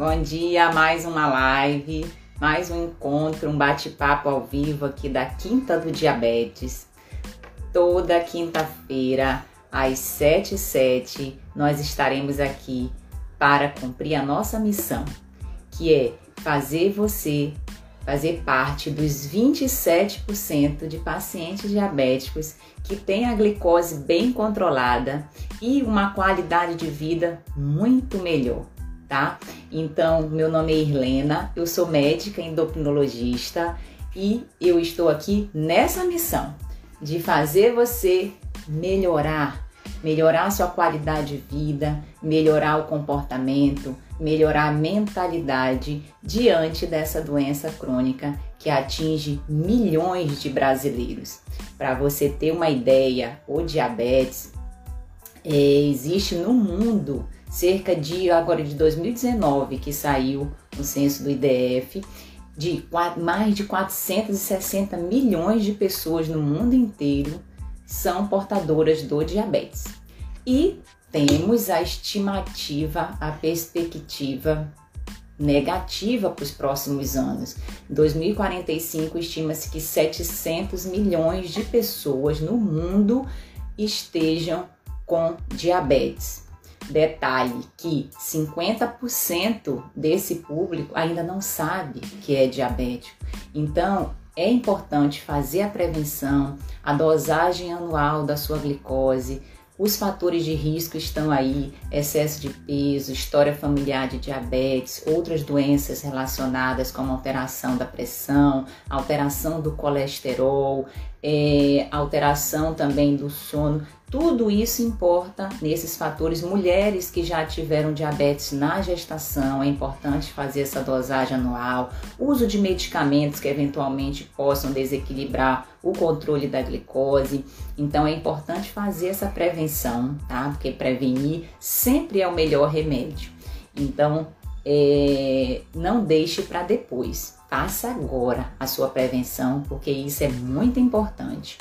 Bom dia, mais uma live, mais um encontro, um bate-papo ao vivo aqui da Quinta do Diabetes. Toda quinta-feira, às 7 h 07 nós estaremos aqui para cumprir a nossa missão, que é fazer você fazer parte dos 27% de pacientes diabéticos que têm a glicose bem controlada e uma qualidade de vida muito melhor, tá? Então, meu nome é Irlena, eu sou médica endocrinologista e eu estou aqui nessa missão de fazer você melhorar melhorar a sua qualidade de vida, melhorar o comportamento, melhorar a mentalidade diante dessa doença crônica que atinge milhões de brasileiros. Para você ter uma ideia, o diabetes é, existe no mundo cerca de agora de 2019 que saiu o censo do IDF de mais de 460 milhões de pessoas no mundo inteiro são portadoras do diabetes. E temos a estimativa, a perspectiva negativa para os próximos anos. Em 2045, estima-se que 700 milhões de pessoas no mundo estejam com diabetes. Detalhe que 50% desse público ainda não sabe que é diabético. Então, é importante fazer a prevenção, a dosagem anual da sua glicose. Os fatores de risco estão aí: excesso de peso, história familiar de diabetes, outras doenças relacionadas como alteração da pressão, alteração do colesterol, é, alteração também do sono. Tudo isso importa nesses fatores. Mulheres que já tiveram diabetes na gestação, é importante fazer essa dosagem anual. Uso de medicamentos que eventualmente possam desequilibrar o controle da glicose. Então é importante fazer essa prevenção, tá? Porque prevenir sempre é o melhor remédio. Então é, não deixe para depois. Faça agora a sua prevenção, porque isso é muito importante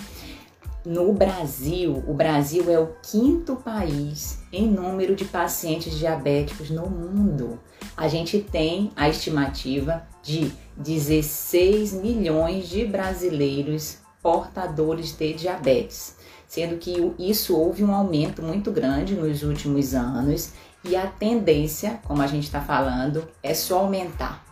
no Brasil, o Brasil é o quinto país em número de pacientes diabéticos no mundo. A gente tem a estimativa de 16 milhões de brasileiros portadores de diabetes, sendo que isso houve um aumento muito grande nos últimos anos e a tendência, como a gente está falando, é só aumentar.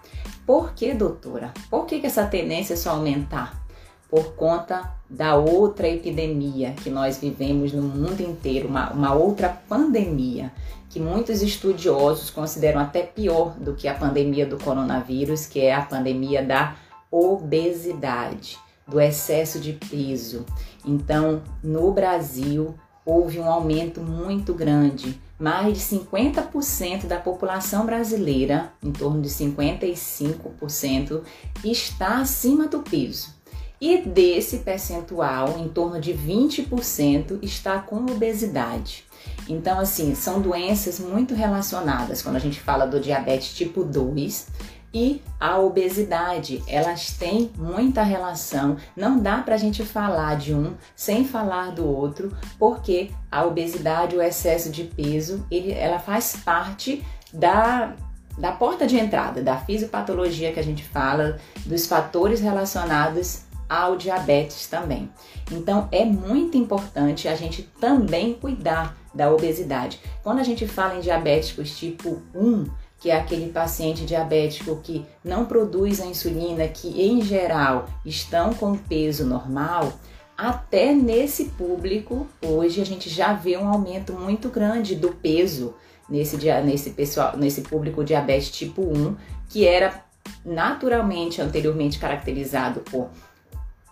Por que, doutora? Por que, que essa tendência é só aumentar? por conta da outra epidemia que nós vivemos no mundo inteiro, uma, uma outra pandemia, que muitos estudiosos consideram até pior do que a pandemia do coronavírus, que é a pandemia da obesidade, do excesso de peso. Então, no Brasil, houve um aumento muito grande. Mais de 50% da população brasileira, em torno de 55%, está acima do peso. E desse percentual, em torno de 20% está com obesidade. Então, assim, são doenças muito relacionadas quando a gente fala do diabetes tipo 2 e a obesidade. Elas têm muita relação. Não dá para a gente falar de um sem falar do outro, porque a obesidade, o excesso de peso, ele, ela faz parte da da porta de entrada, da fisiopatologia que a gente fala, dos fatores relacionados ao diabetes também. Então é muito importante a gente também cuidar da obesidade. Quando a gente fala em diabéticos tipo 1, que é aquele paciente diabético que não produz a insulina, que em geral estão com peso normal, até nesse público, hoje a gente já vê um aumento muito grande do peso nesse, nesse, pessoal, nesse público diabetes tipo 1, que era naturalmente anteriormente caracterizado por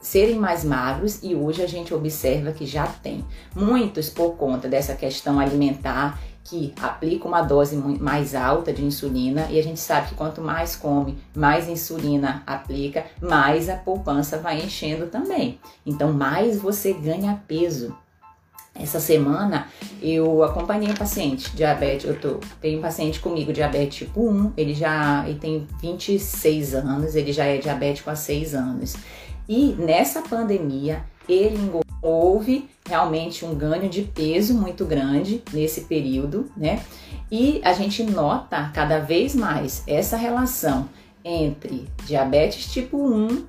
serem mais magros e hoje a gente observa que já tem. Muitos por conta dessa questão alimentar que aplica uma dose mais alta de insulina e a gente sabe que quanto mais come, mais insulina aplica, mais a poupança vai enchendo também. Então, mais você ganha peso. Essa semana eu acompanhei um paciente diabetes, eu tô, tenho um paciente comigo diabetes tipo 1, ele já ele tem 26 anos, ele já é diabético há 6 anos. E nessa pandemia, ele houve realmente um ganho de peso muito grande nesse período, né? E a gente nota cada vez mais essa relação entre diabetes tipo 1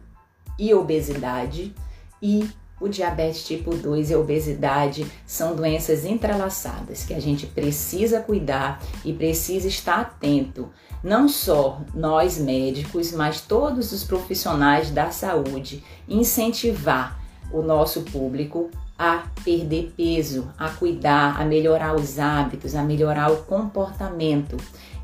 e obesidade e o diabetes tipo 2 e a obesidade são doenças entrelaçadas que a gente precisa cuidar e precisa estar atento. Não só nós médicos, mas todos os profissionais da saúde, incentivar o nosso público a perder peso, a cuidar, a melhorar os hábitos, a melhorar o comportamento.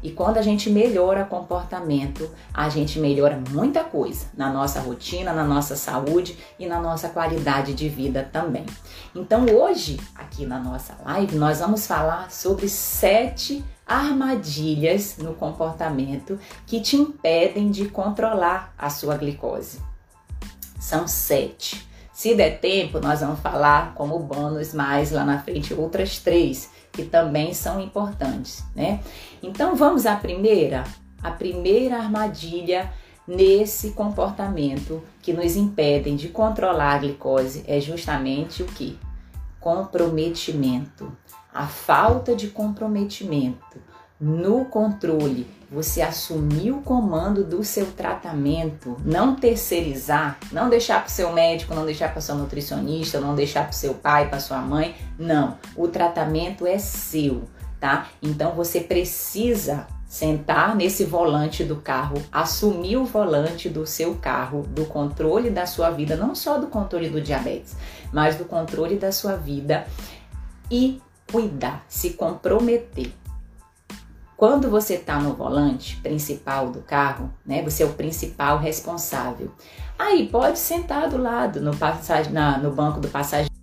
E quando a gente melhora o comportamento, a gente melhora muita coisa na nossa rotina, na nossa saúde e na nossa qualidade de vida também. Então hoje, aqui na nossa live, nós vamos falar sobre sete armadilhas no comportamento que te impedem de controlar a sua glicose. São sete. Se der tempo, nós vamos falar como bônus mais lá na frente outras três que também são importantes, né? Então vamos à primeira, a primeira armadilha nesse comportamento que nos impedem de controlar a glicose é justamente o que? Comprometimento. A falta de comprometimento no controle, você assumir o comando do seu tratamento, não terceirizar, não deixar para o seu médico, não deixar para seu nutricionista, não deixar para seu pai, para sua mãe, não. O tratamento é seu, tá? Então você precisa sentar nesse volante do carro, assumir o volante do seu carro, do controle da sua vida, não só do controle do diabetes, mas do controle da sua vida e cuidar, se comprometer quando você está no volante principal do carro, né, você é o principal responsável. Aí pode sentar do lado no, passagem, na, no banco do passageiro.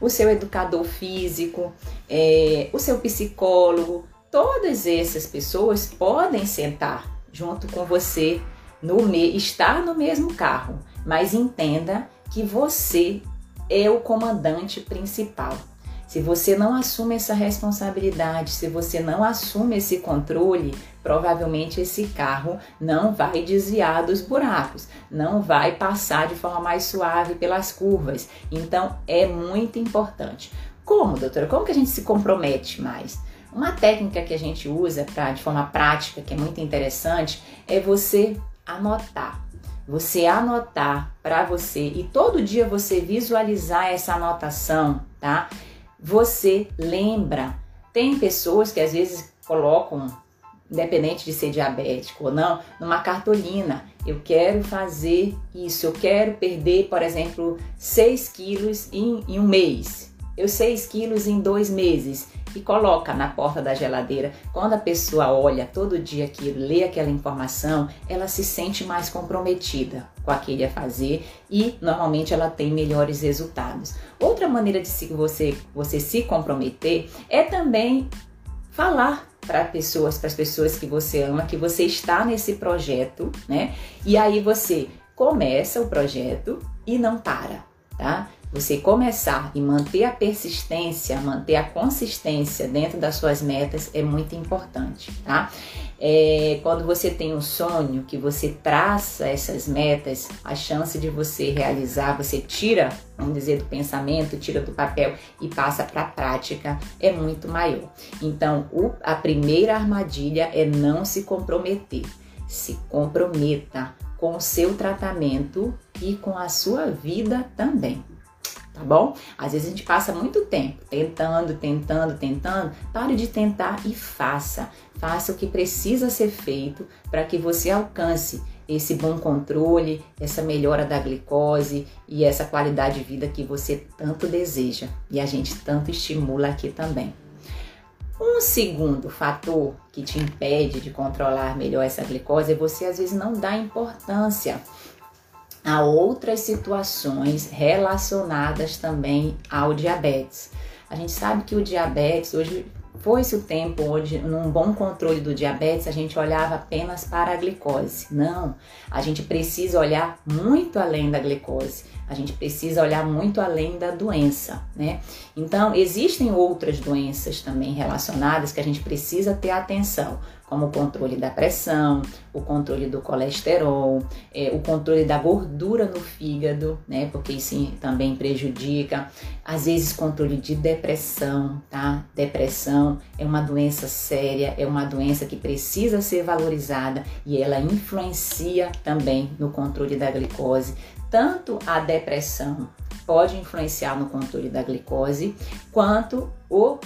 O seu educador físico, é, o seu psicólogo, todas essas pessoas podem sentar junto com você no estar no mesmo carro, mas entenda que você é o comandante principal. Se você não assume essa responsabilidade, se você não assume esse controle, provavelmente esse carro não vai desviar dos buracos, não vai passar de forma mais suave pelas curvas. Então é muito importante. Como, doutora? Como que a gente se compromete mais? Uma técnica que a gente usa para de forma prática, que é muito interessante, é você anotar. Você anotar para você e todo dia você visualizar essa anotação, tá? você lembra. Tem pessoas que às vezes colocam, independente de ser diabético ou não, numa cartolina. Eu quero fazer isso, eu quero perder, por exemplo, 6 quilos em, em um mês. Eu 6 quilos em dois meses e coloca na porta da geladeira. Quando a pessoa olha todo dia aquilo, lê aquela informação, ela se sente mais comprometida com aquele a fazer e normalmente ela tem melhores resultados. Outra maneira de se você, você se comprometer é também falar para pessoas, para as pessoas que você ama, que você está nesse projeto, né? E aí você começa o projeto e não para, tá? Você começar e manter a persistência, manter a consistência dentro das suas metas é muito importante, tá? É, quando você tem um sonho, que você traça essas metas, a chance de você realizar, você tira, vamos dizer, do pensamento, tira do papel e passa para a prática, é muito maior. Então, o, a primeira armadilha é não se comprometer. Se comprometa com o seu tratamento e com a sua vida também tá bom? Às vezes a gente passa muito tempo tentando, tentando, tentando. Pare de tentar e faça. Faça o que precisa ser feito para que você alcance esse bom controle, essa melhora da glicose e essa qualidade de vida que você tanto deseja e a gente tanto estimula aqui também. Um segundo fator que te impede de controlar melhor essa glicose é você às vezes não dar importância a outras situações relacionadas também ao diabetes. A gente sabe que o diabetes, hoje foi-se o tempo onde, num bom controle do diabetes, a gente olhava apenas para a glicose. Não, a gente precisa olhar muito além da glicose. A gente precisa olhar muito além da doença, né? Então, existem outras doenças também relacionadas que a gente precisa ter atenção como o controle da pressão, o controle do colesterol, é, o controle da gordura no fígado, né? Porque isso também prejudica. Às vezes, controle de depressão, tá? Depressão é uma doença séria, é uma doença que precisa ser valorizada e ela influencia também no controle da glicose. Tanto a depressão pode influenciar no controle da glicose, quanto o,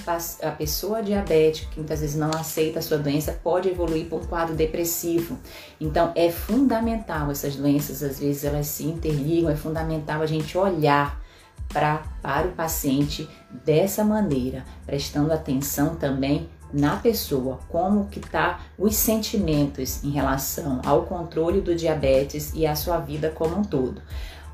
a pessoa diabética, que muitas vezes não aceita a sua doença, pode evoluir para um quadro depressivo. Então, é fundamental, essas doenças, às vezes, elas se interligam, é fundamental a gente olhar pra, para o paciente dessa maneira, prestando atenção também na pessoa, como que tá os sentimentos em relação ao controle do diabetes e a sua vida como um todo.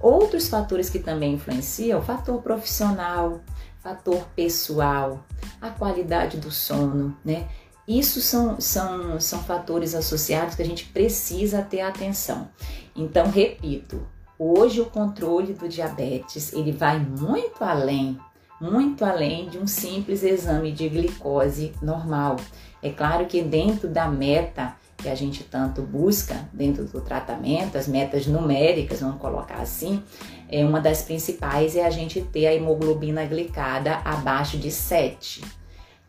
Outros fatores que também influenciam, fator profissional, fator pessoal, a qualidade do sono, né? Isso são, são, são fatores associados que a gente precisa ter atenção. Então, repito, hoje o controle do diabetes ele vai muito além, muito além de um simples exame de glicose normal. É claro que dentro da meta que a gente tanto busca dentro do tratamento, as metas numéricas, vamos colocar assim, é uma das principais é a gente ter a hemoglobina glicada abaixo de 7.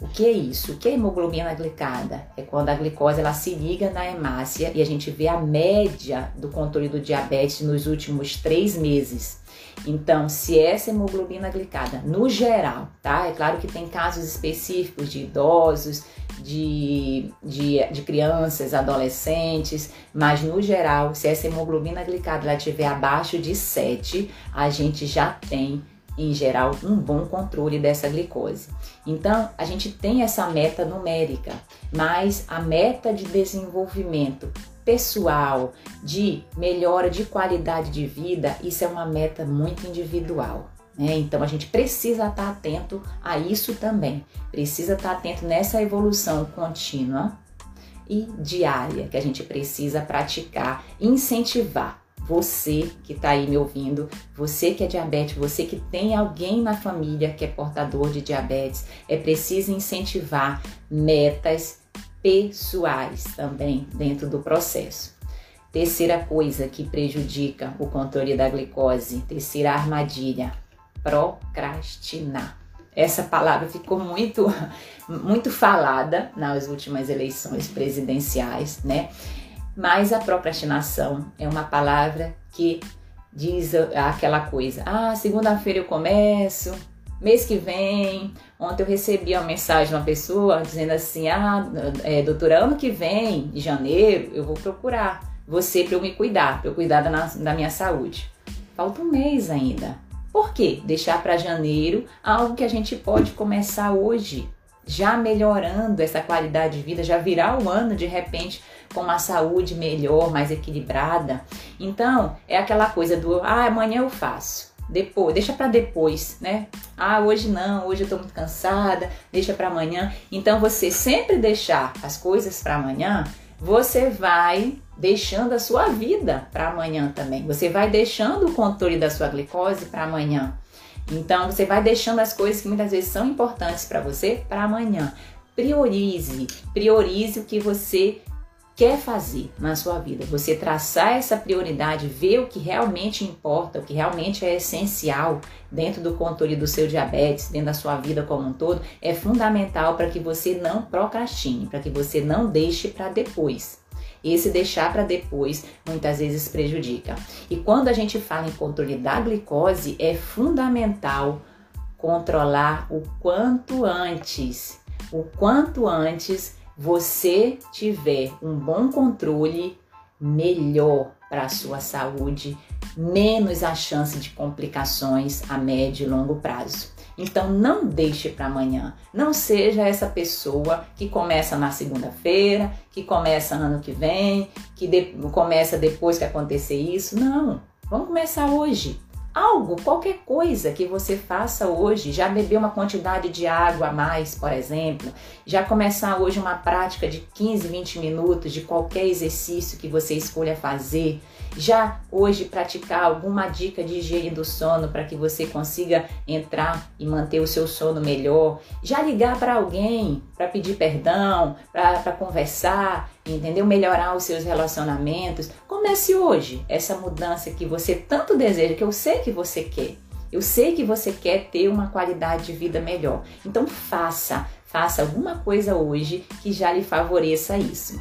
O que é isso? O que é hemoglobina glicada? É quando a glicose ela se liga na hemácia e a gente vê a média do controle do diabetes nos últimos três meses. Então, se essa hemoglobina glicada, no geral, tá? É claro que tem casos específicos de idosos, de, de, de crianças, adolescentes, mas no geral, se essa hemoglobina glicada estiver abaixo de 7, a gente já tem em geral, um bom controle dessa glicose. Então, a gente tem essa meta numérica, mas a meta de desenvolvimento pessoal, de melhora de qualidade de vida, isso é uma meta muito individual. Né? Então a gente precisa estar atento a isso também. Precisa estar atento nessa evolução contínua e diária que a gente precisa praticar, incentivar. Você que está aí me ouvindo, você que é diabético, você que tem alguém na família que é portador de diabetes, é preciso incentivar metas pessoais também dentro do processo. Terceira coisa que prejudica o controle da glicose, terceira armadilha, procrastinar. Essa palavra ficou muito muito falada nas últimas eleições presidenciais, né? Mas a procrastinação é uma palavra que diz aquela coisa: "Ah, segunda-feira eu começo, mês que vem, ontem eu recebi uma mensagem de uma pessoa dizendo assim: ah, é, doutora, ano que vem, janeiro, eu vou procurar você para eu me cuidar, para eu cuidar da, da minha saúde. Falta um mês ainda. Por quê? Deixar para janeiro algo que a gente pode começar hoje, já melhorando essa qualidade de vida, já virar o ano de repente com uma saúde melhor, mais equilibrada. Então, é aquela coisa do ah, amanhã eu faço depois, deixa para depois, né? Ah, hoje não, hoje eu tô muito cansada, deixa para amanhã. Então você sempre deixar as coisas para amanhã, você vai deixando a sua vida para amanhã também. Você vai deixando o controle da sua glicose para amanhã. Então você vai deixando as coisas que muitas vezes são importantes para você para amanhã. Priorize, priorize o que você quer fazer na sua vida, você traçar essa prioridade, ver o que realmente importa, o que realmente é essencial dentro do controle do seu diabetes, dentro da sua vida como um todo, é fundamental para que você não procrastine, para que você não deixe para depois. Esse deixar para depois muitas vezes prejudica. E quando a gente fala em controle da glicose, é fundamental controlar o quanto antes. O quanto antes você tiver um bom controle, melhor para a sua saúde, menos a chance de complicações a médio e longo prazo. Então não deixe para amanhã. Não seja essa pessoa que começa na segunda-feira, que começa ano que vem, que de, começa depois que acontecer isso. Não. Vamos começar hoje. Algo, qualquer coisa que você faça hoje, já beber uma quantidade de água a mais, por exemplo, já começar hoje uma prática de 15, 20 minutos de qualquer exercício que você escolha fazer, já hoje praticar alguma dica de higiene do sono para que você consiga entrar e manter o seu sono melhor, já ligar para alguém para pedir perdão, para conversar, entendeu? Melhorar os seus relacionamentos. Comece hoje essa mudança que você tanto deseja, que eu sei que você quer. Eu sei que você quer ter uma qualidade de vida melhor. Então faça, faça alguma coisa hoje que já lhe favoreça isso.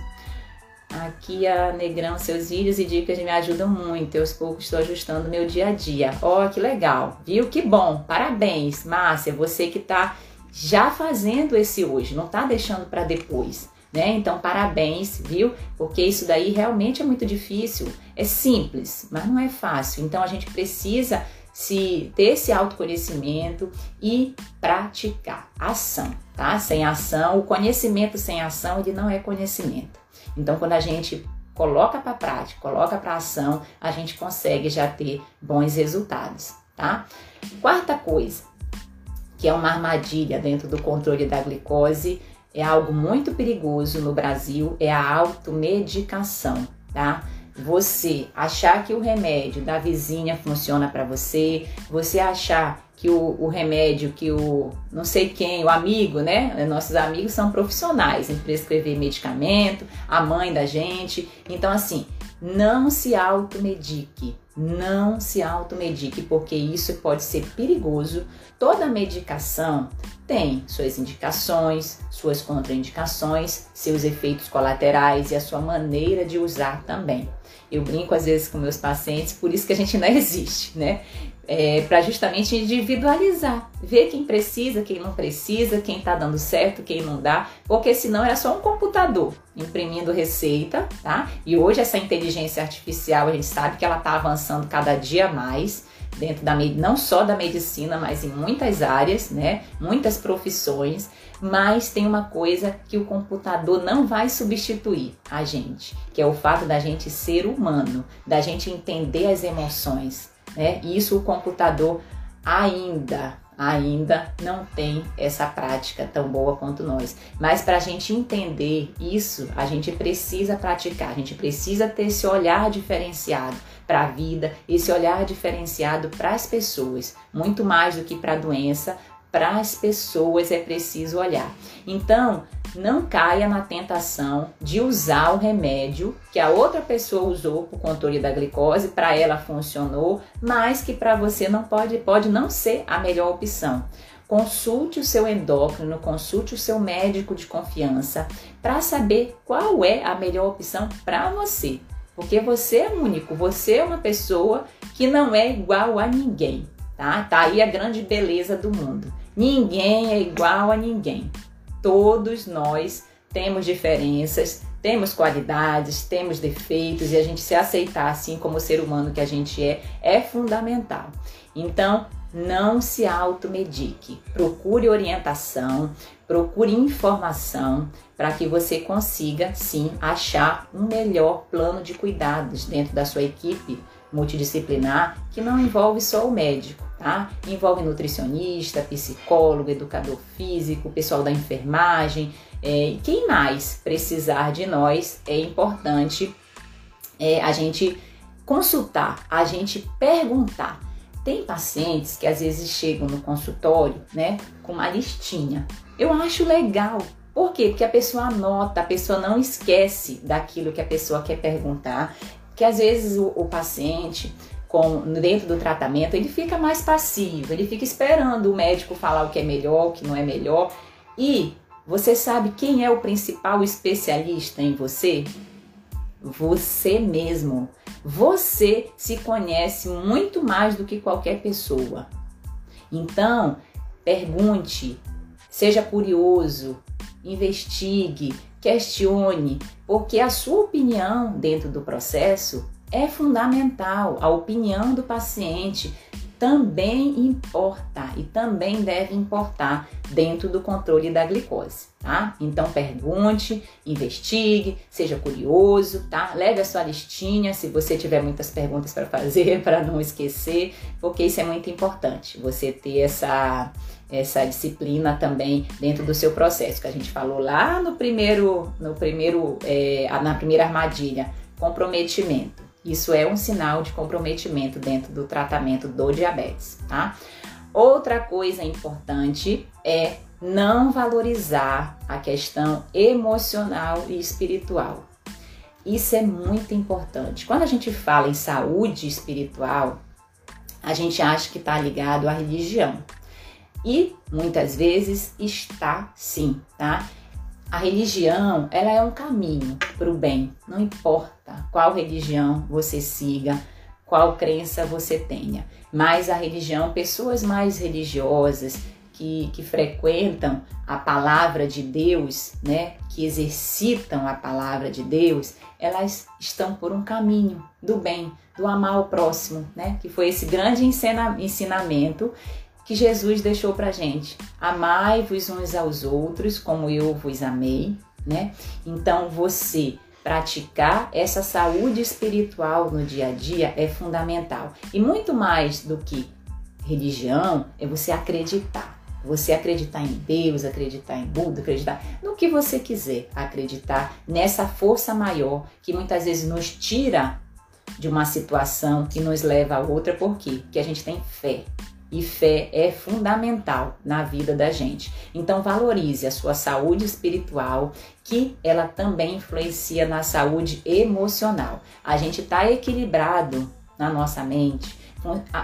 Aqui a Negrão, seus vídeos e dicas me ajudam muito. Eu aos poucos estou ajustando meu dia a dia. Ó, oh, que legal, viu? Que bom. Parabéns, Márcia, você que está já fazendo esse hoje, não está deixando para depois. Né? Então, parabéns, viu? Porque isso daí realmente é muito difícil. É simples, mas não é fácil. Então, a gente precisa se ter esse autoconhecimento e praticar ação, tá? Sem ação, o conhecimento sem ação, ele não é conhecimento. Então, quando a gente coloca para prática, coloca para ação, a gente consegue já ter bons resultados, tá? Quarta coisa, que é uma armadilha dentro do controle da glicose, é algo muito perigoso no Brasil, é a automedicação, tá? Você achar que o remédio da vizinha funciona para você, você achar que o, o, remédio, que o não sei quem, o amigo, né? Nossos amigos são profissionais em prescrever medicamento, a mãe da gente. Então, assim, não se automedique. Não se automedique, porque isso pode ser perigoso. Toda medicação tem suas indicações, suas contraindicações, seus efeitos colaterais e a sua maneira de usar também. Eu brinco às vezes com meus pacientes, por isso que a gente não existe, né? É, para justamente individualizar, ver quem precisa, quem não precisa, quem está dando certo, quem não dá, porque senão era só um computador imprimindo receita, tá? E hoje essa inteligência artificial a gente sabe que ela está avançando cada dia mais dentro da não só da medicina, mas em muitas áreas, né? Muitas profissões. Mas tem uma coisa que o computador não vai substituir a gente, que é o fato da gente ser humano, da gente entender as emoções, né? Isso o computador ainda ainda não tem essa prática tão boa quanto nós. Mas para a gente entender isso, a gente precisa praticar, a gente precisa ter esse olhar diferenciado para a vida, esse olhar diferenciado para as pessoas, muito mais do que para a doença, para as pessoas é preciso olhar. Então, não caia na tentação de usar o remédio que a outra pessoa usou para o controle da glicose, para ela funcionou, mas que para você não pode, pode não ser a melhor opção. Consulte o seu endócrino, consulte o seu médico de confiança para saber qual é a melhor opção para você. Porque você é único, você é uma pessoa que não é igual a ninguém, tá? Tá aí a grande beleza do mundo. Ninguém é igual a ninguém. Todos nós temos diferenças, temos qualidades, temos defeitos e a gente se aceitar assim como ser humano que a gente é é fundamental. Então, não se automedique. Procure orientação, procure informação para que você consiga sim achar um melhor plano de cuidados dentro da sua equipe multidisciplinar que não envolve só o médico tá? Envolve nutricionista, psicólogo, educador físico, pessoal da enfermagem. É, quem mais precisar de nós, é importante é, a gente consultar, a gente perguntar. Tem pacientes que às vezes chegam no consultório, né, com uma listinha. Eu acho legal. Por quê? Porque a pessoa anota, a pessoa não esquece daquilo que a pessoa quer perguntar. Que às vezes o, o paciente com, dentro do tratamento, ele fica mais passivo, ele fica esperando o médico falar o que é melhor, o que não é melhor. E você sabe quem é o principal especialista em você? Você mesmo. Você se conhece muito mais do que qualquer pessoa. Então, pergunte, seja curioso, investigue, questione, porque a sua opinião dentro do processo é fundamental. A opinião do paciente também importa. e também deve importar dentro do controle da glicose, tá? Então pergunte, investigue, seja curioso, tá? Leve a sua listinha se você tiver muitas perguntas para fazer, para não esquecer, porque isso é muito importante, você ter essa essa disciplina também dentro do seu processo, que a gente falou lá no primeiro, no primeiro, é, na primeira armadilha, comprometimento. Isso é um sinal de comprometimento dentro do tratamento do diabetes, tá? Outra coisa importante é não valorizar a questão emocional e espiritual. Isso é muito importante. Quando a gente fala em saúde espiritual, a gente acha que está ligado à religião. E muitas vezes está sim, tá? A religião, ela é um caminho para o bem, não importa qual religião você siga, qual crença você tenha. Mas a religião, pessoas mais religiosas que, que frequentam a palavra de Deus, né, que exercitam a palavra de Deus, elas estão por um caminho do bem, do amar o próximo, né, que foi esse grande ensina, ensinamento que Jesus deixou para gente. Amai-vos uns aos outros como eu vos amei, né? Então você praticar essa saúde espiritual no dia a dia é fundamental. E muito mais do que religião é você acreditar. Você acreditar em Deus, acreditar em Buda, acreditar no que você quiser, acreditar nessa força maior que muitas vezes nos tira de uma situação que nos leva a outra, por quê? Porque a gente tem fé. E fé é fundamental na vida da gente. Então valorize a sua saúde espiritual, que ela também influencia na saúde emocional. A gente está equilibrado na nossa mente,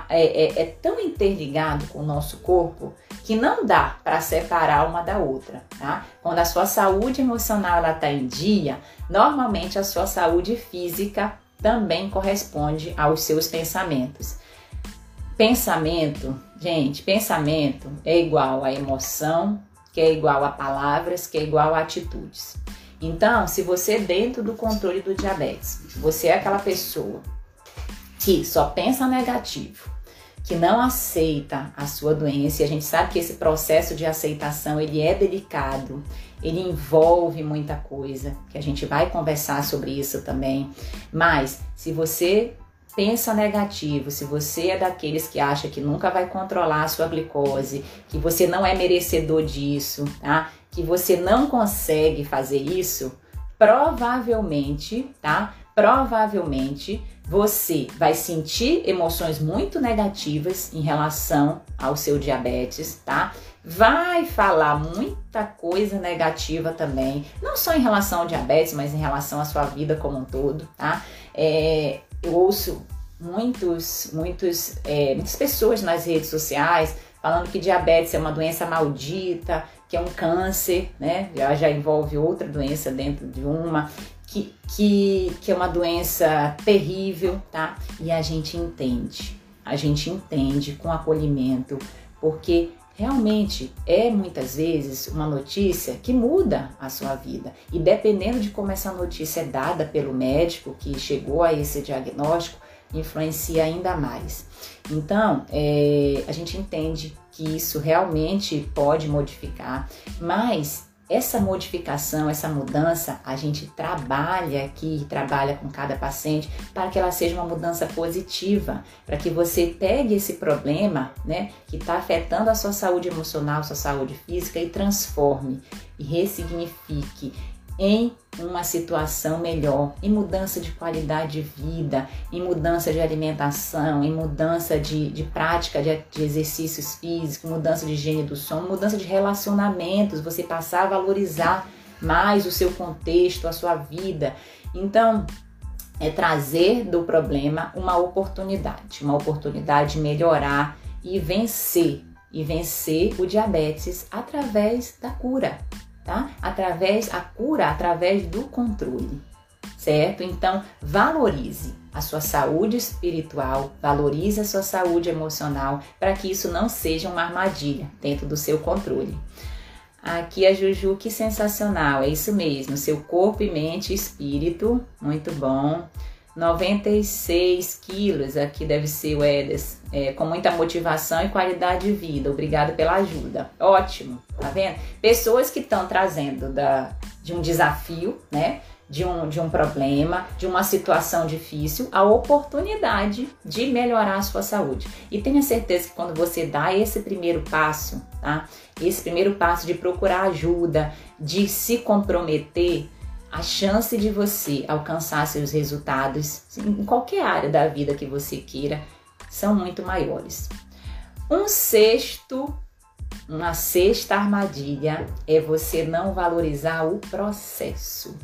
é, é, é, tão interligado com o nosso corpo que não dá para separar uma da outra, tá? Quando a sua saúde emocional está em dia, normalmente a sua saúde física também corresponde aos seus pensamentos. Pensamento, gente, pensamento é igual a emoção, que é igual a palavras, que é igual a atitudes. Então, se você dentro do controle do diabetes, você é aquela pessoa que só pensa negativo, que não aceita a sua doença, e a gente sabe que esse processo de aceitação ele é delicado, ele envolve muita coisa, que a gente vai conversar sobre isso também. Mas se você pensa negativo, se você é daqueles que acha que nunca vai controlar a sua glicose, que você não é merecedor disso, tá? Que você não consegue fazer isso, provavelmente, tá? Provavelmente você vai sentir emoções muito negativas em relação ao seu diabetes, tá? Vai falar muita coisa negativa também, não só em relação ao diabetes, mas em relação à sua vida como um todo, tá? É, eu ouço muitos, muitos, é, muitas pessoas nas redes sociais falando que diabetes é uma doença maldita, que é um câncer, né? Já, já envolve outra doença dentro de uma, que, que, que é uma doença terrível, tá? E a gente entende, a gente entende com acolhimento, porque realmente é muitas vezes uma notícia que muda a sua vida. E dependendo de como essa notícia é dada pelo médico que chegou a esse diagnóstico, influencia ainda mais. Então, é, a gente entende que isso realmente pode modificar, mas essa modificação, essa mudança, a gente trabalha aqui, trabalha com cada paciente para que ela seja uma mudança positiva, para que você pegue esse problema, né, que está afetando a sua saúde emocional, sua saúde física e transforme e ressignifique em uma situação melhor, em mudança de qualidade de vida, em mudança de alimentação, em mudança de, de prática de, de exercícios físicos, mudança de higiene do sono, mudança de relacionamentos, você passar a valorizar mais o seu contexto, a sua vida. Então, é trazer do problema uma oportunidade, uma oportunidade de melhorar e vencer, e vencer o diabetes através da cura tá? Através a cura através do controle, certo? Então, valorize a sua saúde espiritual, valorize a sua saúde emocional, para que isso não seja uma armadilha dentro do seu controle. Aqui a Juju, que sensacional, é isso mesmo, seu corpo e mente e espírito, muito bom. 96 quilos, aqui deve ser o Edes, é, com muita motivação e qualidade de vida. Obrigado pela ajuda. Ótimo, tá vendo? Pessoas que estão trazendo da, de um desafio, né? De um, de um problema, de uma situação difícil, a oportunidade de melhorar a sua saúde. E tenha certeza que quando você dá esse primeiro passo, tá? Esse primeiro passo de procurar ajuda, de se comprometer, a chance de você alcançar seus resultados em qualquer área da vida que você queira são muito maiores. Um sexto, uma sexta armadilha é você não valorizar o processo.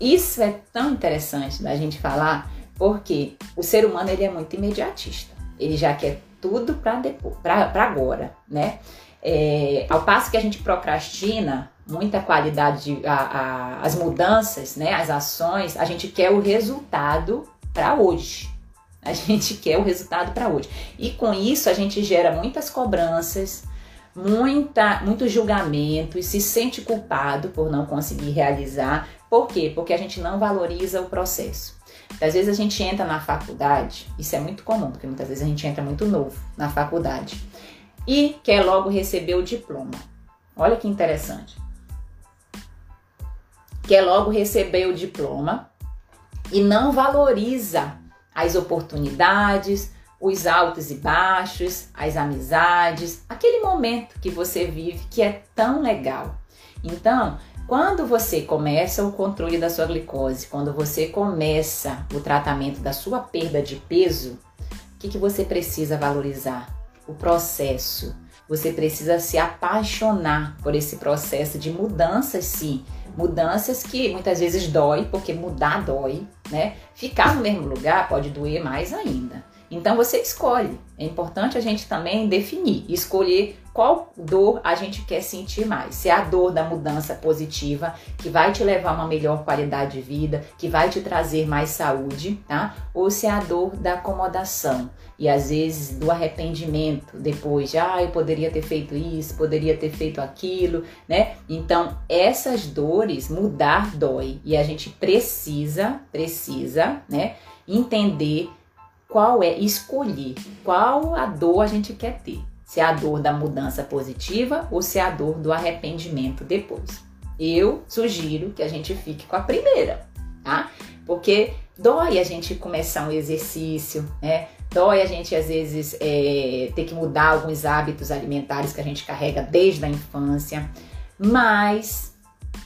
Isso é tão interessante da gente falar porque o ser humano ele é muito imediatista. Ele já quer tudo para agora, né? É, ao passo que a gente procrastina muita qualidade, de, a, a, as mudanças, né, as ações, a gente quer o resultado para hoje. A gente quer o resultado para hoje. E com isso a gente gera muitas cobranças, muita, muito julgamento e se sente culpado por não conseguir realizar. Por quê? Porque a gente não valoriza o processo. Às vezes a gente entra na faculdade, isso é muito comum, porque muitas vezes a gente entra muito novo na faculdade e quer logo receber o diploma. Olha que interessante. Quer logo receber o diploma e não valoriza as oportunidades, os altos e baixos, as amizades, aquele momento que você vive que é tão legal. Então, quando você começa o controle da sua glicose, quando você começa o tratamento da sua perda de peso, o que, que você precisa valorizar? O processo. Você precisa se apaixonar por esse processo de mudanças, sim. Mudanças que muitas vezes dói, porque mudar dói, né? Ficar no mesmo lugar pode doer mais ainda. Então você escolhe. É importante a gente também definir, escolher qual dor a gente quer sentir mais. Se é a dor da mudança positiva, que vai te levar a uma melhor qualidade de vida, que vai te trazer mais saúde, tá? Ou se é a dor da acomodação e às vezes do arrependimento depois, de, ah, eu poderia ter feito isso, poderia ter feito aquilo, né? Então, essas dores, mudar dói e a gente precisa, precisa, né, entender qual é, escolher qual a dor a gente quer ter. Se é a dor da mudança positiva ou se é a dor do arrependimento depois. Eu sugiro que a gente fique com a primeira, tá? Porque dói a gente começar um exercício, né? Dói a gente às vezes é, ter que mudar alguns hábitos alimentares que a gente carrega desde a infância, mas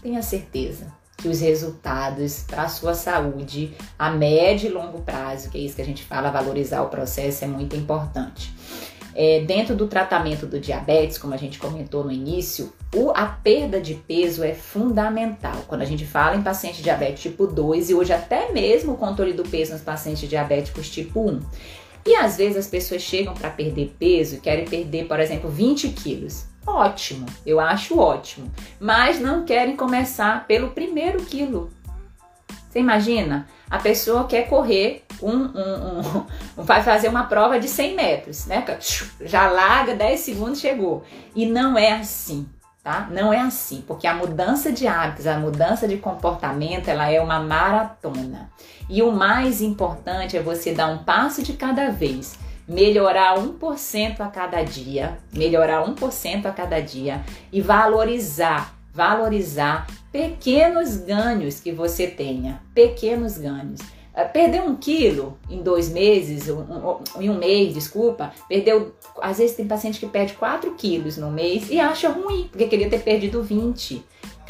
tenha certeza, que os resultados para a sua saúde a médio e longo prazo, que é isso que a gente fala, valorizar o processo é muito importante. É, dentro do tratamento do diabetes, como a gente comentou no início, o, a perda de peso é fundamental. Quando a gente fala em paciente diabético tipo 2 e hoje até mesmo o controle do peso nos pacientes diabéticos tipo 1. E às vezes as pessoas chegam para perder peso querem perder, por exemplo, 20 quilos. Ótimo, eu acho ótimo. Mas não querem começar pelo primeiro quilo. Você imagina? A pessoa quer correr um, um, um, vai fazer uma prova de 100 metros, né? Já larga 10 segundos, chegou. E não é assim, tá? Não é assim, porque a mudança de hábitos, a mudança de comportamento, ela é uma maratona. E o mais importante é você dar um passo de cada vez melhorar 1% a cada dia, melhorar 1% a cada dia e valorizar, valorizar pequenos ganhos que você tenha, pequenos ganhos. Eh, perder um quilo em dois meses, em um mês, desculpa, perdeu. Às vezes tem paciente que perde 4 quilos no mês e acha ruim, porque queria ter perdido 20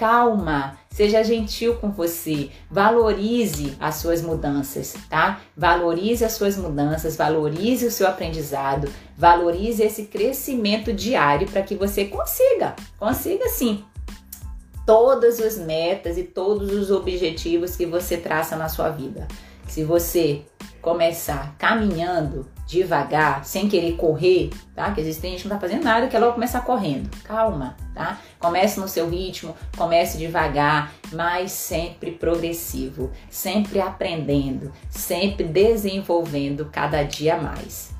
calma, seja gentil com você, valorize as suas mudanças, tá? Valorize as suas mudanças, valorize o seu aprendizado, valorize esse crescimento diário para que você consiga, consiga sim todas as metas e todos os objetivos que você traça na sua vida. Se você começar caminhando devagar, sem querer correr, tá? Que existe gente que não tá fazendo nada, quer logo começar correndo. Calma, tá? Comece no seu ritmo, comece devagar, mas sempre progressivo, sempre aprendendo, sempre desenvolvendo cada dia mais.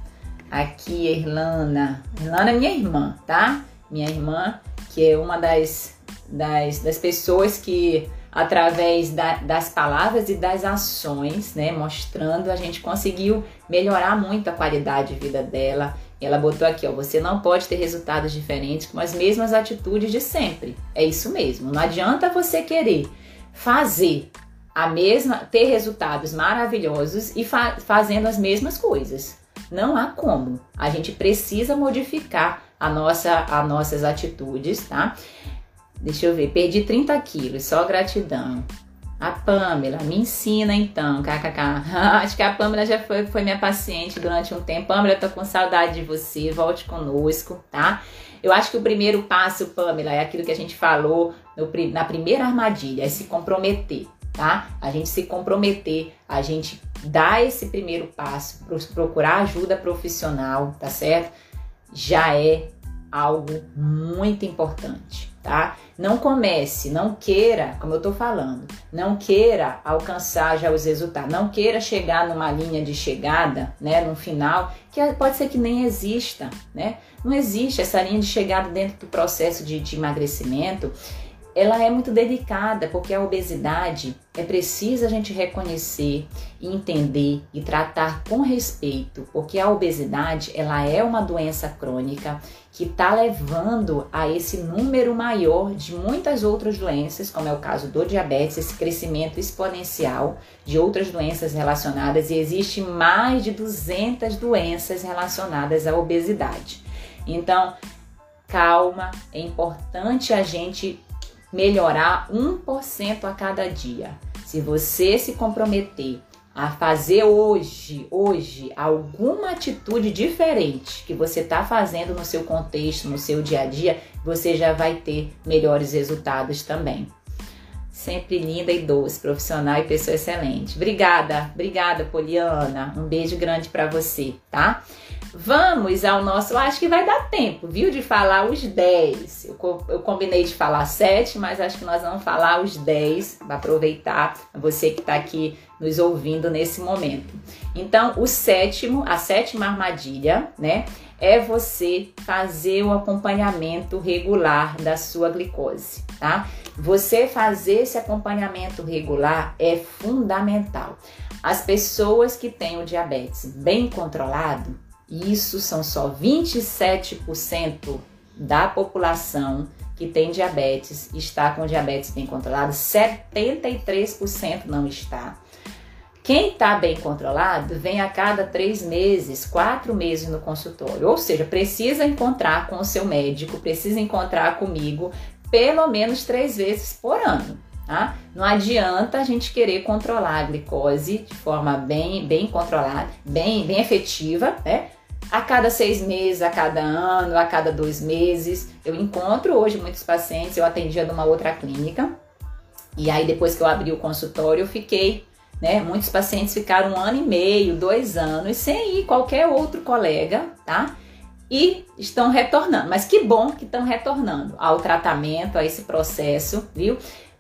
Aqui, Irlana. Irlana é minha irmã, tá? Minha irmã, que é uma das, das, das pessoas que através da, das palavras e das ações, né, mostrando, a gente conseguiu melhorar muito a qualidade de vida dela. Ela botou aqui, ó, você não pode ter resultados diferentes com as mesmas atitudes de sempre. É isso mesmo. Não adianta você querer fazer a mesma, ter resultados maravilhosos e fa fazendo as mesmas coisas. Não há como. A gente precisa modificar a nossa, as nossas atitudes, tá? Deixa eu ver, perdi 30 quilos, só gratidão. A Pamela, me ensina então, kkk. Acho que a Pamela já foi, foi minha paciente durante um tempo. Pamela, tô com saudade de você, volte conosco, tá? Eu acho que o primeiro passo, Pamela, é aquilo que a gente falou no, na primeira armadilha, é se comprometer, tá? A gente se comprometer, a gente dar esse primeiro passo, procurar ajuda profissional, tá certo? Já é algo muito importante tá? Não comece, não queira, como eu tô falando, não queira alcançar já os resultados, não queira chegar numa linha de chegada, né, num final, que pode ser que nem exista, né? Não existe essa linha de chegada dentro do processo de, de emagrecimento ela é muito delicada, porque a obesidade é preciso a gente reconhecer, entender e tratar com respeito, porque a obesidade ela é uma doença crônica que está levando a esse número maior de muitas outras doenças, como é o caso do diabetes, esse crescimento exponencial de outras doenças relacionadas, e existe mais de 200 doenças relacionadas à obesidade. Então, calma, é importante a gente melhorar 1% a cada dia. Se você se comprometer a fazer hoje, hoje, alguma atitude diferente que você está fazendo no seu contexto, no seu dia a dia, você já vai ter melhores resultados também. Sempre linda e doce, profissional e pessoa excelente. Obrigada, obrigada, Poliana. Um beijo grande para você, tá? Vamos ao nosso. Acho que vai dar tempo, viu? De falar os 10. Eu, eu combinei de falar 7, mas acho que nós vamos falar os 10 para aproveitar você que está aqui nos ouvindo nesse momento. Então, o sétimo, a sétima armadilha, né? É você fazer o acompanhamento regular da sua glicose, tá? Você fazer esse acompanhamento regular é fundamental. As pessoas que têm o diabetes bem controlado, isso são só 27% da população que tem diabetes, está com diabetes bem controlado, 73% não está. Quem está bem controlado vem a cada três meses, quatro meses no consultório, ou seja, precisa encontrar com o seu médico, precisa encontrar comigo pelo menos três vezes por ano. Tá? Não adianta a gente querer controlar a glicose de forma bem, bem controlada, bem, bem efetiva, né? A cada seis meses, a cada ano, a cada dois meses. Eu encontro hoje muitos pacientes, eu atendia numa outra clínica, e aí depois que eu abri o consultório, eu fiquei, né? Muitos pacientes ficaram um ano e meio, dois anos, sem ir qualquer outro colega, tá? E estão retornando. Mas que bom que estão retornando ao tratamento, a esse processo, viu?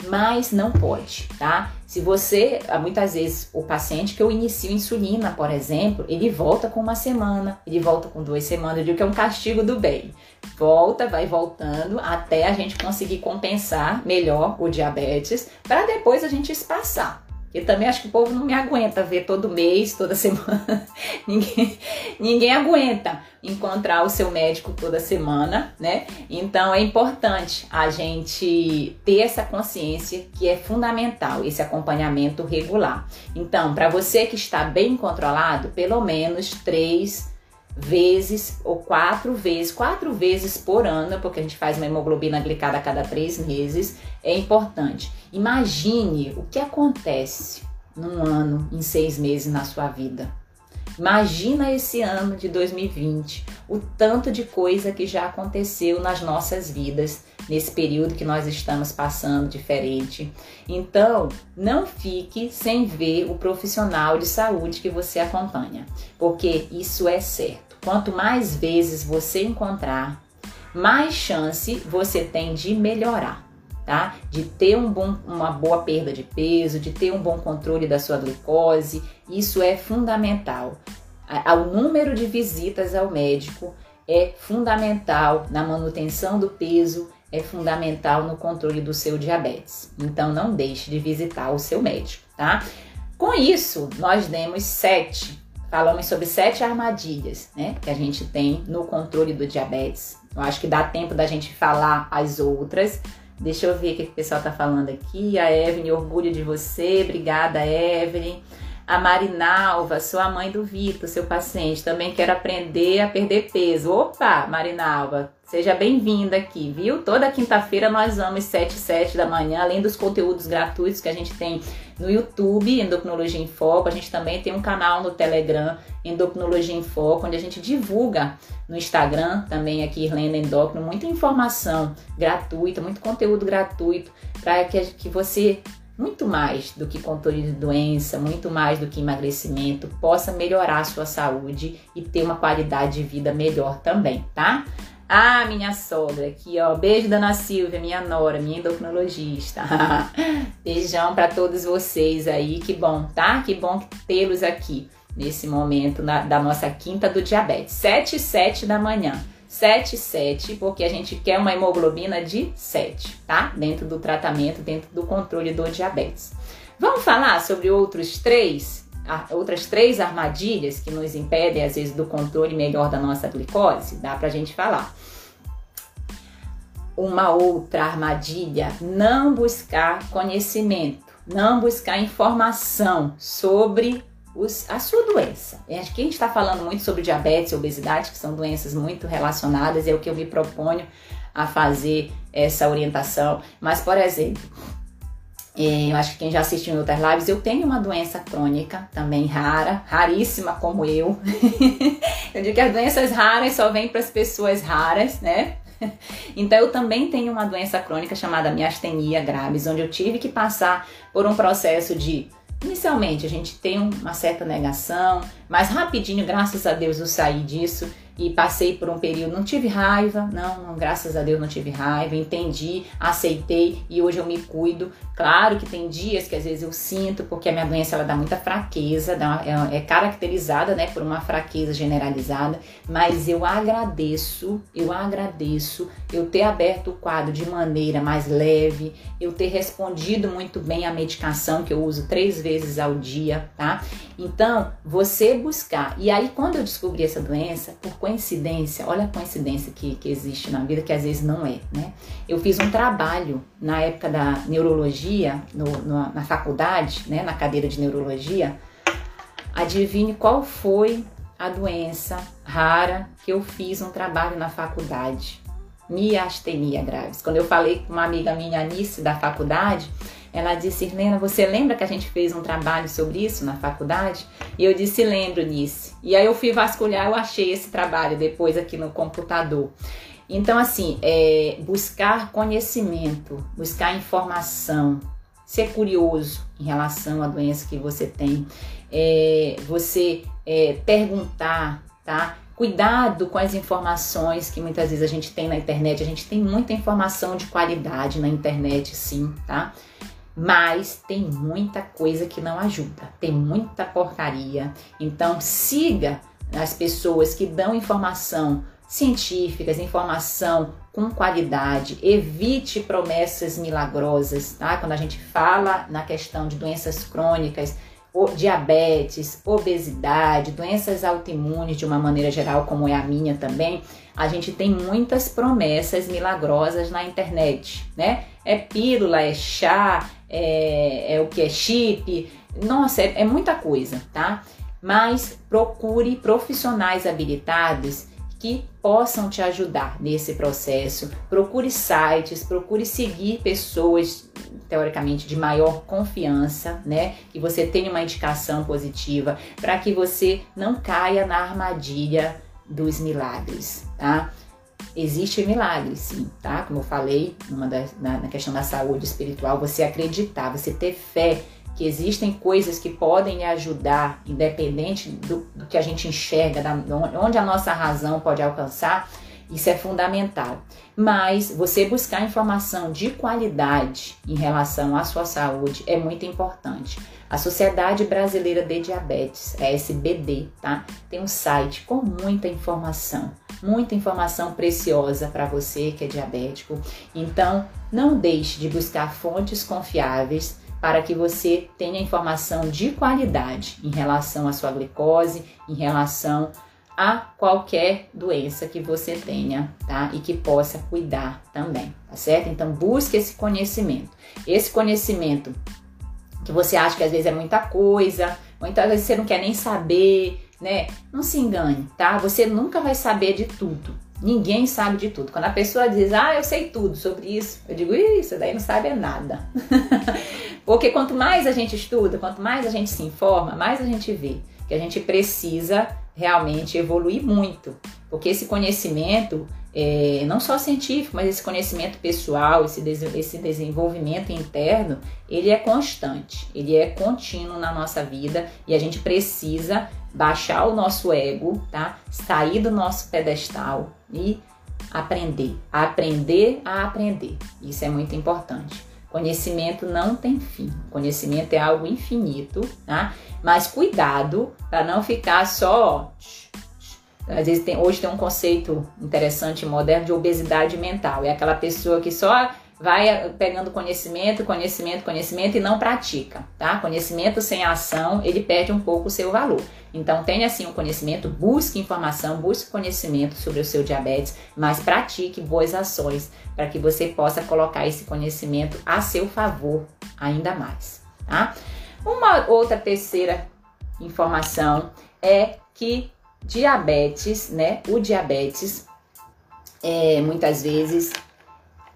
mas não pode, tá? Se você, muitas vezes, o paciente que eu inicio insulina, por exemplo, ele volta com uma semana, ele volta com duas semanas, eu digo que é um castigo do bem. Volta, vai voltando até a gente conseguir compensar melhor o diabetes, para depois a gente espaçar. Eu também acho que o povo não me aguenta ver todo mês, toda semana. ninguém, ninguém aguenta encontrar o seu médico toda semana, né? Então é importante a gente ter essa consciência que é fundamental esse acompanhamento regular. Então, para você que está bem controlado, pelo menos três vezes ou quatro vezes, quatro vezes por ano, porque a gente faz uma hemoglobina glicada a cada três meses, é importante. Imagine o que acontece num ano, em seis meses na sua vida. Imagina esse ano de 2020, o tanto de coisa que já aconteceu nas nossas vidas nesse período que nós estamos passando diferente. Então, não fique sem ver o profissional de saúde que você acompanha, porque isso é certo. Quanto mais vezes você encontrar, mais chance você tem de melhorar tá? De ter um bom, uma boa perda de peso, de ter um bom controle da sua glicose, isso é fundamental. O número de visitas ao médico é fundamental na manutenção do peso, é fundamental no controle do seu diabetes. Então não deixe de visitar o seu médico, tá? Com isso, nós demos sete, falamos sobre sete armadilhas, né, que a gente tem no controle do diabetes. Eu acho que dá tempo da gente falar as outras. Deixa eu ver o que o pessoal tá falando aqui. A Evelyn, orgulho de você. Obrigada, Evelyn. A Marinalva, sou a mãe do Vitor, seu paciente. Também quero aprender a perder peso. Opa, Marinalva, seja bem-vinda aqui, viu? Toda quinta-feira nós vamos 7 7 da manhã, além dos conteúdos gratuitos que a gente tem no YouTube, Endocrinologia em Foco. A gente também tem um canal no Telegram, Endocrinologia em Foco, onde a gente divulga no Instagram, também aqui, Irlanda Endócrino, muita informação gratuita, muito conteúdo gratuito para que, que você muito mais do que controle de doença, muito mais do que emagrecimento, possa melhorar a sua saúde e ter uma qualidade de vida melhor também, tá? Ah, minha sogra aqui, ó. Beijo, Dona Silvia, minha nora, minha endocrinologista. Beijão para todos vocês aí. Que bom, tá? Que bom tê-los aqui nesse momento na, da nossa quinta do diabetes. 7 e 7 da manhã. 7, 7, porque a gente quer uma hemoglobina de 7, tá? Dentro do tratamento, dentro do controle do diabetes. Vamos falar sobre outros três, outras três armadilhas que nos impedem, às vezes, do controle melhor da nossa glicose? Dá pra gente falar. Uma outra armadilha, não buscar conhecimento, não buscar informação sobre os, a sua doença. Aqui a gente está falando muito sobre diabetes e obesidade, que são doenças muito relacionadas, é o que eu me proponho a fazer essa orientação. Mas, por exemplo, é, eu acho que quem já assistiu em outras lives, eu tenho uma doença crônica também rara, raríssima como eu. eu digo que as doenças raras só vêm para as pessoas raras, né? Então eu também tenho uma doença crônica chamada miastenia graves, onde eu tive que passar por um processo de Inicialmente a gente tem uma certa negação, mas rapidinho, graças a Deus, eu saí disso e passei por um período, não tive raiva, não, não, graças a Deus não tive raiva, entendi, aceitei e hoje eu me cuido. Claro que tem dias que às vezes eu sinto, porque a minha doença ela dá muita fraqueza, dá, é, é caracterizada né, por uma fraqueza generalizada, mas eu agradeço, eu agradeço eu ter aberto o quadro de maneira mais leve, eu ter respondido muito bem à medicação que eu uso três vezes ao dia, tá? Então, você buscar. E aí, quando eu descobri essa doença, por coincidência, olha a coincidência que, que existe na vida, que às vezes não é, né? Eu fiz um trabalho na época da neurologia, no, no, na faculdade, né, na cadeira de neurologia. Adivinhe qual foi a doença rara que eu fiz um trabalho na faculdade? Miastenia graves. Quando eu falei com uma amiga minha, Anice, da faculdade, ela disse, Irlena, você lembra que a gente fez um trabalho sobre isso na faculdade? E eu disse, lembro, Nice. E aí eu fui vasculhar, eu achei esse trabalho depois aqui no computador. Então, assim, é, buscar conhecimento, buscar informação, ser curioso em relação à doença que você tem, é, você é, perguntar, tá? Cuidado com as informações que muitas vezes a gente tem na internet. A gente tem muita informação de qualidade na internet, sim, tá? Mas tem muita coisa que não ajuda, tem muita porcaria. Então siga as pessoas que dão informação científicas, informação com qualidade, evite promessas milagrosas, tá? Quando a gente fala na questão de doenças crônicas, diabetes, obesidade, doenças autoimunes de uma maneira geral, como é a minha também, a gente tem muitas promessas milagrosas na internet, né? É pílula, é chá, é, é o que é chip, nossa, é, é muita coisa, tá? Mas procure profissionais habilitados que possam te ajudar nesse processo. Procure sites, procure seguir pessoas teoricamente de maior confiança, né? Que você tenha uma indicação positiva para que você não caia na armadilha dos milagres, tá? Existe milagre, sim, tá? Como eu falei na, na questão da saúde espiritual, você acreditar, você ter fé que existem coisas que podem ajudar, independente do, do que a gente enxerga, da, onde a nossa razão pode alcançar, Isso é fundamental. Mas você buscar informação de qualidade em relação à sua saúde é muito importante. A Sociedade Brasileira de Diabetes, a SBD, tá? Tem um site com muita informação, muita informação preciosa para você que é diabético. Então, não deixe de buscar fontes confiáveis para que você tenha informação de qualidade em relação à sua glicose, em relação a qualquer doença que você tenha, tá? E que possa cuidar também, tá certo? Então busque esse conhecimento. Esse conhecimento que você acha que às vezes é muita coisa, ou então às vezes você não quer nem saber, né? Não se engane, tá? Você nunca vai saber de tudo. Ninguém sabe de tudo. Quando a pessoa diz, ah, eu sei tudo sobre isso, eu digo, isso daí não sabe nada. Porque quanto mais a gente estuda, quanto mais a gente se informa, mais a gente vê que a gente precisa realmente evoluir muito. Porque esse conhecimento, é, não só científico, mas esse conhecimento pessoal, esse, esse desenvolvimento interno, ele é constante, ele é contínuo na nossa vida e a gente precisa baixar o nosso ego, tá? Sair do nosso pedestal e aprender, aprender a aprender. Isso é muito importante. Conhecimento não tem fim. Conhecimento é algo infinito, tá? Mas cuidado para não ficar só às vezes tem, hoje tem um conceito interessante moderno de obesidade mental. É aquela pessoa que só vai pegando conhecimento, conhecimento, conhecimento e não pratica, tá? Conhecimento sem ação, ele perde um pouco o seu valor. Então tenha assim um conhecimento, busque informação, busque conhecimento sobre o seu diabetes, mas pratique boas ações para que você possa colocar esse conhecimento a seu favor ainda mais, tá? Uma outra terceira informação é que diabetes, né? O diabetes, é, muitas vezes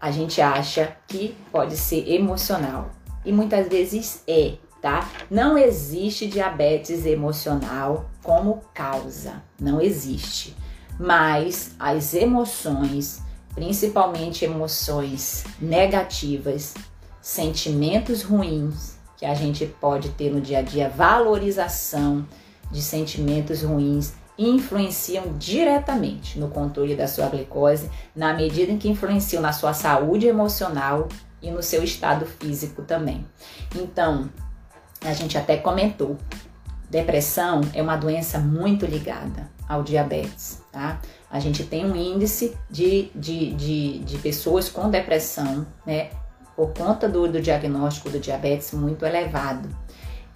a gente acha que pode ser emocional e muitas vezes é, tá? Não existe diabetes emocional como causa, não existe. Mas as emoções, principalmente emoções negativas, sentimentos ruins que a gente pode ter no dia a dia, valorização de sentimentos ruins, influenciam diretamente no controle da sua glicose, na medida em que influenciam na sua saúde emocional e no seu estado físico também. Então, a gente até comentou, depressão é uma doença muito ligada ao diabetes, tá? A gente tem um índice de, de, de, de pessoas com depressão, né? Por conta do, do diagnóstico do diabetes muito elevado.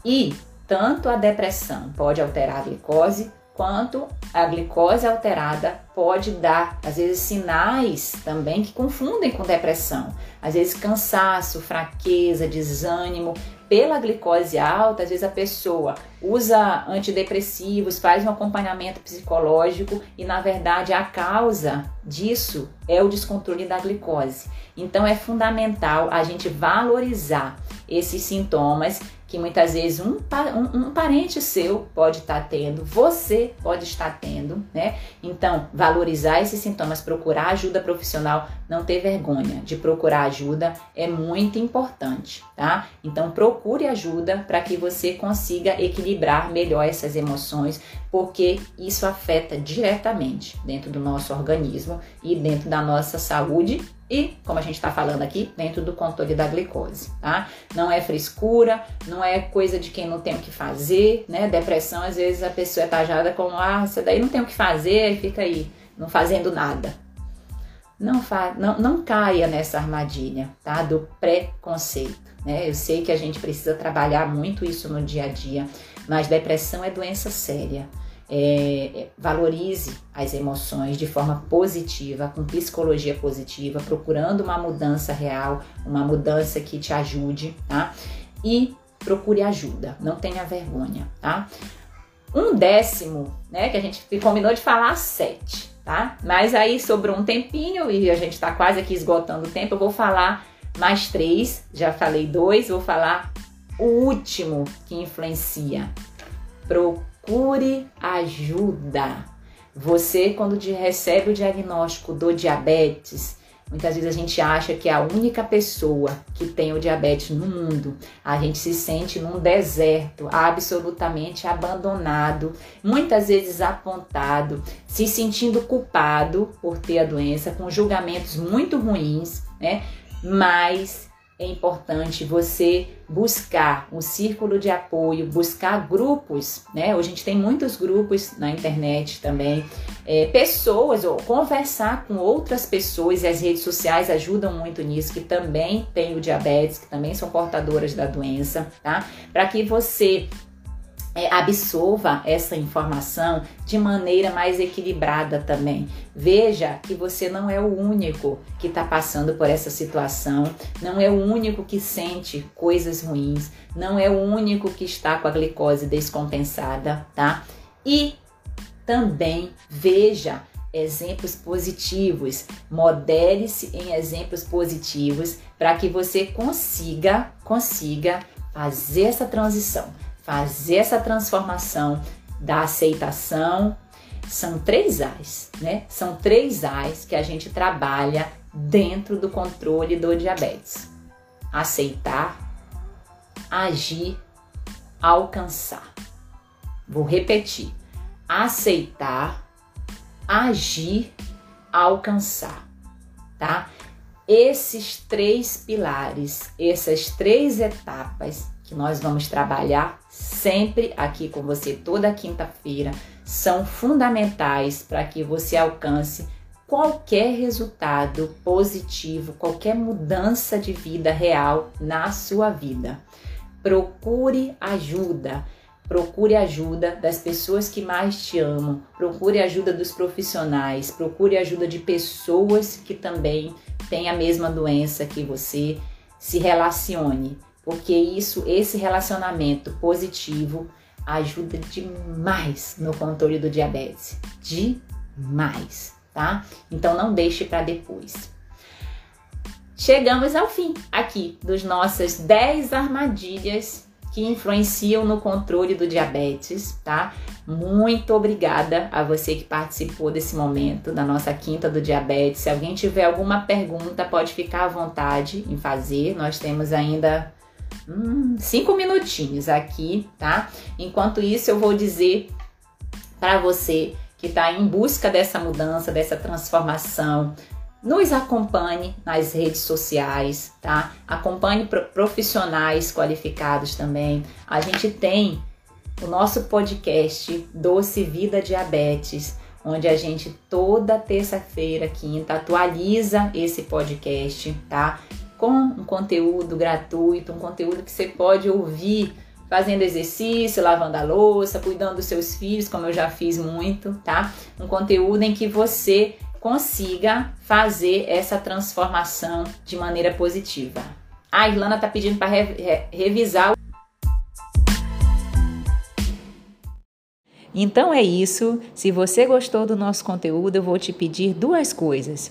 E tanto a depressão pode alterar a glicose, quanto a glicose alterada pode dar, às vezes, sinais também que confundem com depressão. Às vezes, cansaço, fraqueza, desânimo. Pela glicose alta, às vezes a pessoa usa antidepressivos, faz um acompanhamento psicológico e, na verdade, a causa disso é o descontrole da glicose. Então, é fundamental a gente valorizar esses sintomas que muitas vezes um, um, um parente seu pode estar tá tendo, você pode estar tendo, né? Então, valorizar esses sintomas, procurar ajuda profissional, não ter vergonha de procurar ajuda é muito importante, tá? Então, procure ajuda para que você consiga equilibrar melhor essas emoções, porque isso afeta diretamente dentro do nosso organismo e dentro da nossa saúde e, como a gente está falando aqui, dentro do controle da glicose, tá? Não é frescura, não é coisa de quem não tem o que fazer, né? Depressão, às vezes a pessoa é tajada como, ah, você daí não tem o que fazer e fica aí, não fazendo nada. Não, fa não, não caia nessa armadilha, tá? Do preconceito, né? Eu sei que a gente precisa trabalhar muito isso no dia a dia, mas depressão é doença séria é, é, valorize as emoções de forma positiva, com psicologia positiva, procurando uma mudança real, uma mudança que te ajude, tá? E procure ajuda, não tenha vergonha, tá? Um décimo, né, que a gente combinou de falar sete, tá? Mas aí sobrou um tempinho e a gente tá quase aqui esgotando o tempo, eu vou falar mais três, já falei dois, vou falar o último que influencia. Procure ajuda. Você, quando recebe o diagnóstico do diabetes, Muitas vezes a gente acha que é a única pessoa que tem o diabetes no mundo. A gente se sente num deserto, absolutamente abandonado, muitas vezes apontado, se sentindo culpado por ter a doença, com julgamentos muito ruins, né? Mas é importante você buscar um círculo de apoio, buscar grupos, né? Hoje a gente tem muitos grupos na internet também, é, pessoas, ou conversar com outras pessoas, e as redes sociais ajudam muito nisso, que também têm o diabetes, que também são portadoras da doença, tá? Para que você é, absorva essa informação de maneira mais equilibrada também. Veja que você não é o único que está passando por essa situação, não é o único que sente coisas ruins, não é o único que está com a glicose descompensada, tá? E também veja exemplos positivos, modele-se em exemplos positivos para que você consiga, consiga fazer essa transição fazer essa transformação da aceitação. São três A's, né? São três A's que a gente trabalha dentro do controle do diabetes: aceitar, agir, alcançar. Vou repetir: aceitar, agir, alcançar, tá? Esses três pilares, essas três etapas que nós vamos trabalhar sempre aqui com você toda quinta-feira são fundamentais para que você alcance qualquer resultado positivo, qualquer mudança de vida real na sua vida. Procure ajuda. Procure ajuda das pessoas que mais te amam, procure ajuda dos profissionais, procure ajuda de pessoas que também têm a mesma doença que você. Se relacione porque isso, esse relacionamento positivo ajuda demais no controle do diabetes, demais, tá? Então não deixe para depois. Chegamos ao fim aqui dos nossas 10 armadilhas que influenciam no controle do diabetes, tá? Muito obrigada a você que participou desse momento da nossa quinta do diabetes. Se alguém tiver alguma pergunta, pode ficar à vontade em fazer. Nós temos ainda Hum, cinco minutinhos aqui, tá? Enquanto isso, eu vou dizer para você que está em busca dessa mudança, dessa transformação, nos acompanhe nas redes sociais, tá? Acompanhe profissionais qualificados também. A gente tem o nosso podcast Doce Vida Diabetes, onde a gente toda terça-feira, quinta, atualiza esse podcast, tá? Com um conteúdo gratuito, um conteúdo que você pode ouvir fazendo exercício, lavando a louça, cuidando dos seus filhos, como eu já fiz muito, tá? Um conteúdo em que você consiga fazer essa transformação de maneira positiva. A Irlanda tá pedindo para re re revisar. Então é isso. Se você gostou do nosso conteúdo, eu vou te pedir duas coisas.